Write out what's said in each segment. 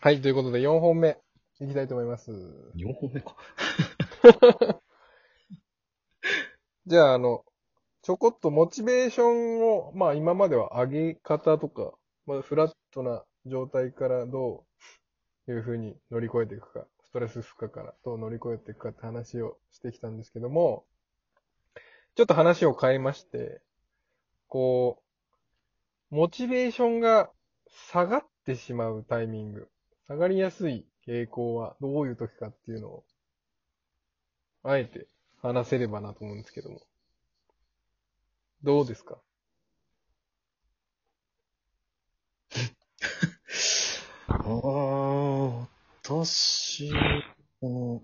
はい、ということで4本目いきたいと思います。4本目か。じゃあ、あの、ちょこっとモチベーションを、まあ今までは上げ方とか、まあフラットな状態からどういうふうに乗り越えていくか、ストレス負荷からどう乗り越えていくかって話をしてきたんですけども、ちょっと話を変えまして、こう、モチベーションが下がってしまうタイミング、下がりやすい傾向はどういう時かっていうのを、あえて話せればなと思うんですけども。どうですか？ああ、私、こ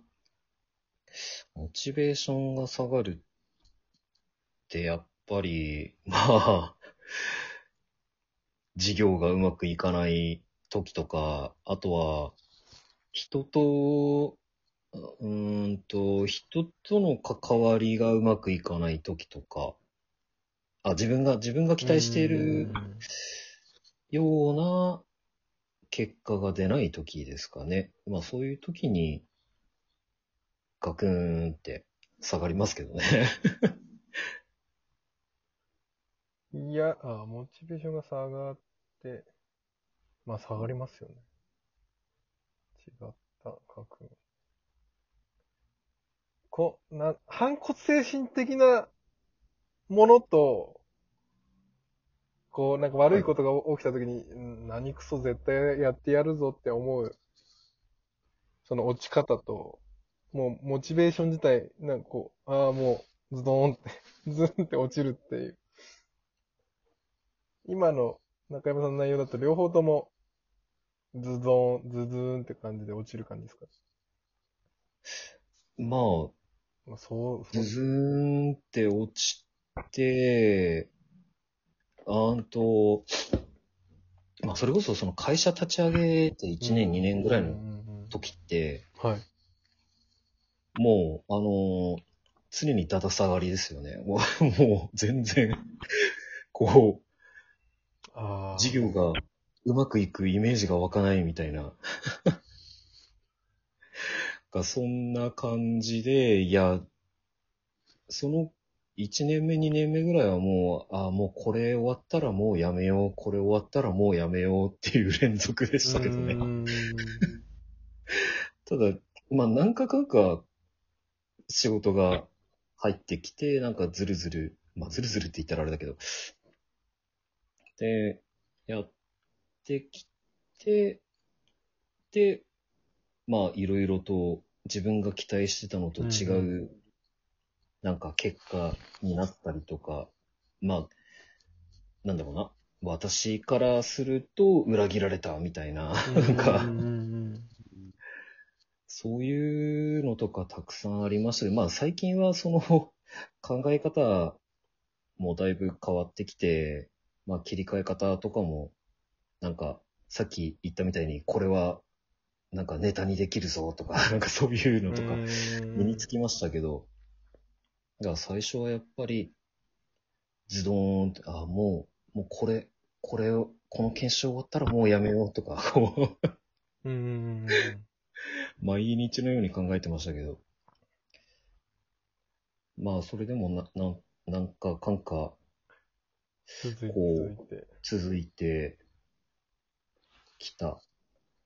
の、モチベーションが下がるって、やっぱり、まあ、事業がうまくいかない時とか、あとは、人と、うーんと、人との関わりがうまくいかない時とか、あ、自分が、自分が期待しているような結果が出ない時ですかね。まあそういう時に、ガクーンって下がりますけどね。いや、あ、モチベーションが下がって、まあ下がりますよね。違った、書く。こ、な、反骨精神的なものと、こう、なんか悪いことが起きたときに、うん何クソ絶対やってやるぞって思う、その落ち方と、もうモチベーション自体、なんかこう、ああ、もう、ズドーンって、ズンって落ちるっていう。今の中山さんの内容だと両方とも、ズドーン、ズズーンって感じで落ちる感じですか？まあ、まあ、そう、ズズーンって落ちて、あんと、まあそれこそその会社立ち上げて1年2年ぐらいのうんうんうん時って、はい。もう、あの常にだだ下がりですよね。もう、もう全然、こう、ああ。事業がうまくいくイメージが湧かないみたいな。がそんな感じで、いや、その1年目、2年目ぐらいはもう、あもうこれ終わったらもうやめよう、これ終わったらもうやめようっていう連続でしたけどね。ただ、まあ何回かか仕事が入ってきて、なんかずるずる、まあずるずるって言ったらあれだけど、で、やってきて、で、まあいろいろと自分が期待してたのと違う、うん。なんか結果になったりとか、まあ、なんだろうな。私からすると裏切られたみたいな、なんか、そういうのとかたくさんありましたけど、まあ最近はその考え方もだいぶ変わってきて、まあ切り替え方とかも、なんかさっき言ったみたいにこれはなんかネタにできるぞとか、なんかそういうのとかうん身につきましたけど、だから最初はやっぱりズドーンって、あ、もう、もうこれ、これを、この研修終わったらもうやめようとか、こう、うん 毎日のように考えてましたけど。まあ、それでもな、なん、なんかかんか続いてこう続いて。きた。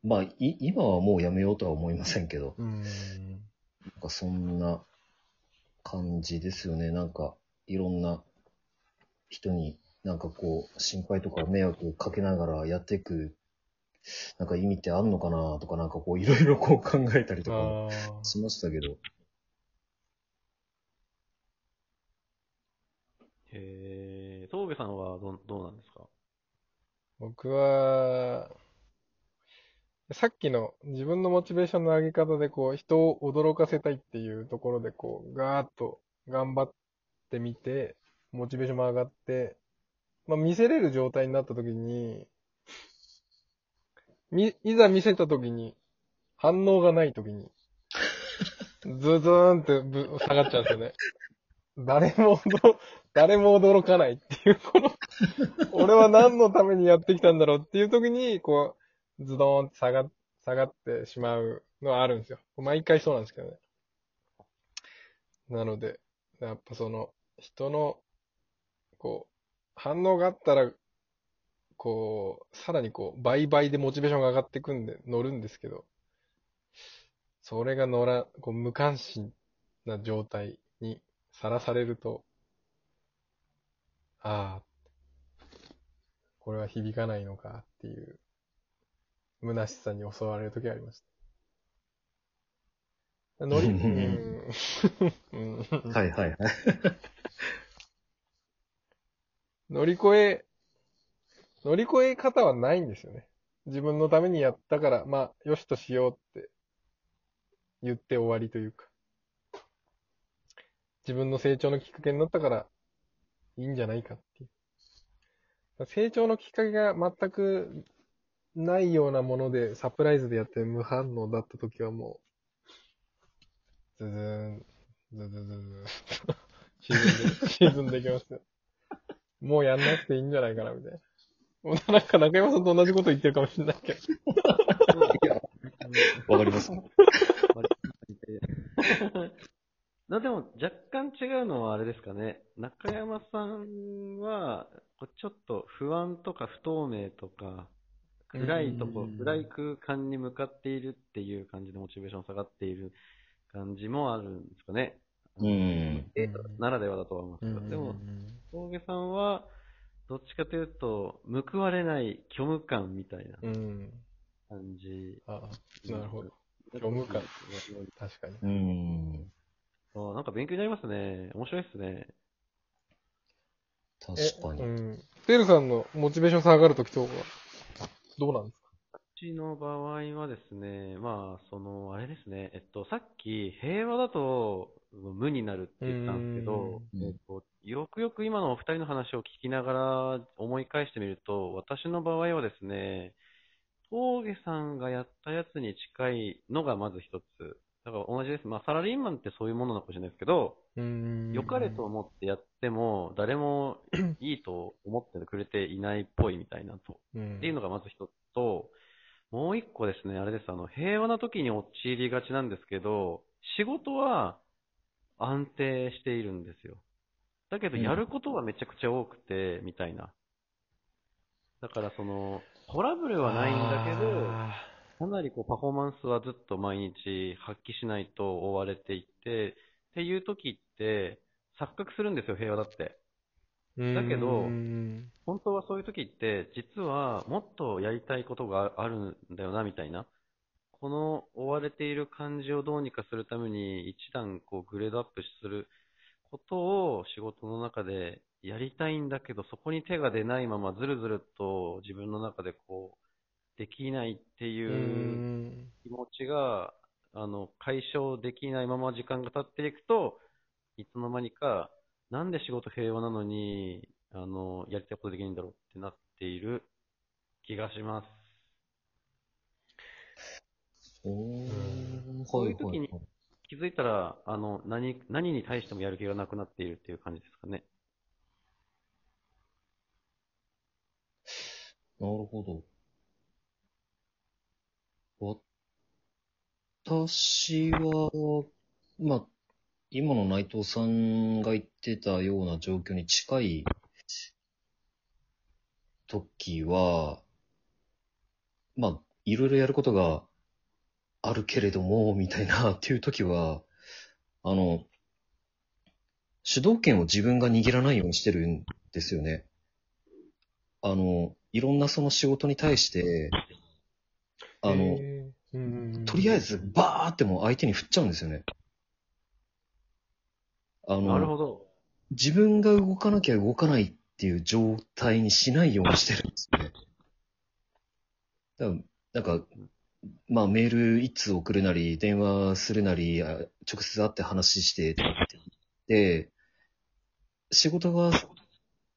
まあ、い、今はもうやめようとは思いませんけど、うん。なんかそんな感じですよね。なんか、いろんな人に、なんかこう、心配とか迷惑かけながらやっていく、なんか意味ってあんのかなとか、なんかこう、いろいろこう考えたりとか。しましたけど、へえ、東部さんはどうどうなんですか？僕は、さっきの自分のモチベーションの上げ方でこう人を驚かせたいっていうところでこうガーッと頑張ってみて、モチベーションも上がって、まあ見せれる状態になった時に、み、いざ見せた時に反応がない時に、ズズーンってぶ下がっちゃうんですよね。誰も驚、誰も驚かないっていう、この、俺は何のためにやってきたんだろうっていう時に、こう、ズドーンって下が、下がってしまうのはあるんですよ。毎回そうなんですけどね。なので、やっぱその、人の、こう、反応があったら、こう、さらにこう、倍々でモチベーションが上がってくんで、乗るんですけど、それが乗ら、こう、無関心な状態にさらされると、ああ、これは響かないのかっていう、虚しさに襲われる時がありました。乗り、うん。うんはいはいはい。乗り越え、乗り越え方はないんですよね。自分のためにやったから、まあ、よしとしようって言って終わりというか。自分の成長のきっかけになったから、いいんじゃないかっていう。成長のきっかけが全くないようなもので、サプライズでやって無反応だった時はもう、ズズーン、ズズズズーン、沈んで、沈んでいきますよ。もうやんなくていいんじゃないかな、みたいな。もうなんか中山さんと同じこと言ってるかもしれないけど。わかります。なでも若干違うのはあれですかね。中山さんは、ちょっと不安とか不透明とか、暗いとこ、うん暗い空間に向かっているっていう感じでモチベーション下がっている感じもあるんですかね。うん。えならではだとは思うんですけど、でも、峠さんは、どっちかというと、報われない虚無感みたいなうん。感じ。ああ、なるほど。虚無感確かに。うん。あなんか勉強になりますね。面白いですね。確かに。うん。テールさんのモチベーション下がるときとか、どうなんですか？うちの場合はですね、まあ、その、あれですね、えっと、さっき、平和だと無になるって言ったんですけど、うん。えっと、よくよく今のお二人の話を聞きながら思い返してみると、私の場合はですね、峠さんがやったやつに近いのがまず一つ。だから同じです。まあ、サラリーマンってそういうものなのかもしれないですけど、うん良かれと思ってやっても、誰も いいと思ってくれていないっぽいみたいなと。うん。っていうのがまず一つと、もう一個ですね、あれです、あの、平和な時に陥りがちなんですけど、仕事は安定しているんですよ。だけど、うんやることはめちゃくちゃ多くて、みたいな。だから、その、トラブルはないんだけど、あかなりこうパフォーマンスはずっと毎日発揮しないと追われていて、っていう時って、錯覚するんですよ、平和だって。ーだけどうん本当はそういう時って、実はもっとやりたいことがあるんだよな、みたいな。この追われている感じをどうにかするために、一段こうグレードアップすることを仕事の中でやりたいんだけど、そこに手が出ないままずるずると自分の中でこう、できないってういうん。気持ちが、あの、解消できないまま時間が経っていくと、いつの間にか、なんで仕事平和なのに、あの、やりたいことできないんだろうってなっている気がします。おーそういう時に気づいたら、あの、何、何に対してもやる気がなくなっているっていう感じですかね。なるほど。私は、まあ、今の内藤さんが言ってたような状況に近い時は、まあ、いろいろやることがあるけれども、みたいなっていう時は、あの、主導権を自分が握らないようにしてるんですよね。あの、いろんなその仕事に対して、あの、とりあえずバーってもう相手に振っちゃうんですよね。あなるの、ほど。自分が動かなきゃ動かないっていう状態にしないようにしてるんですよね。だからなんか、まあメール一通送るなり、電話するなり、あ直接会って話してとかって言って、仕事が、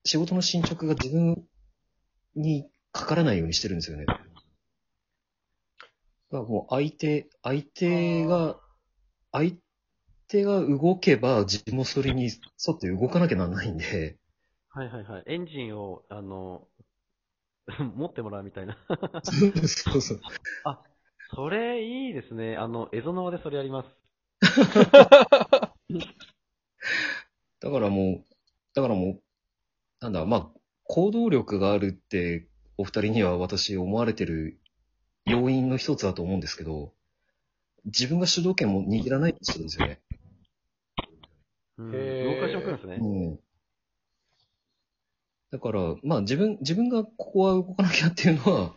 仕事の進捗が自分にかからないようにしてるんですよね。だからもう相手、相手が、相手が動けば自分もそれに沿って動かなきゃならないんで、はいはいはい。エンジンを、あの、持ってもらうみたいな。そうそう。それいいですね。あの、エゾノワでそれやります。だからもう、だからもう、なんだ、まあ、行動力があるって、お二人には私思われてる要因の一つだと思うんですけど、自分が主導権も握らない人ですよね。うん。しておくんですね。うん。だから、まあ自分、自分がここは動かなきゃっていうのは、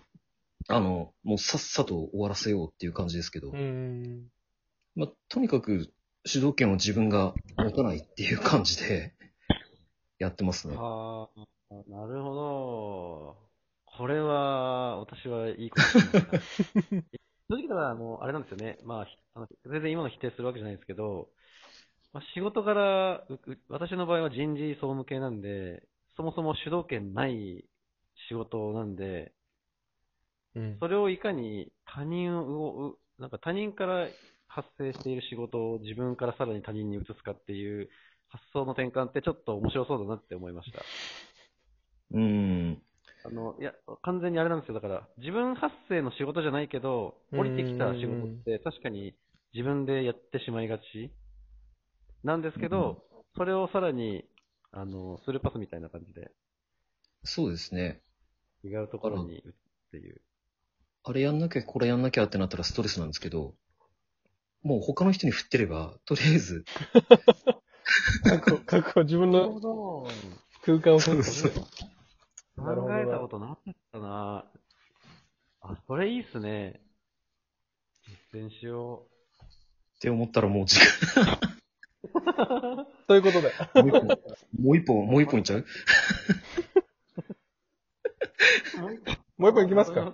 あの、もうさっさと終わらせようっていう感じですけど、うん。まあとにかく主導権を自分が持たないっていう感じでやってますね。ああ、なるほど。これは、私はいいこと。正直だから、あの、あれなんですよね。まあ、ひあの全然今の否定するわけじゃないんですけど、まあ、仕事柄、うう私の場合は人事総務系なんで、そもそも主導権ない仕事なんで、うん。それをいかに他人を、うなんか他人から発生している仕事を自分からさらに他人に移すかっていう発想の転換ってちょっと面白そうだなって思いました。うん。あの、いや、完全にあれなんですよ。だから、自分発生の仕事じゃないけど、うん降りてきた仕事って確かに自分でやってしまいがちなんですけど、それをさらに、あの、スルーパスみたいな感じで、そうですね。違うところに打つっていう。あれやんなきゃ、これやんなきゃってなったらストレスなんですけど、もう他の人に振ってれば、とりあえず、確保、確保、自分の。空間を確保そうそう考えたことなかったなあ、それいいっすね。実践しよって思ったらもう時間、ということで。もう一本、もう一本、もう一本いっちゃうう？もう一本いきますか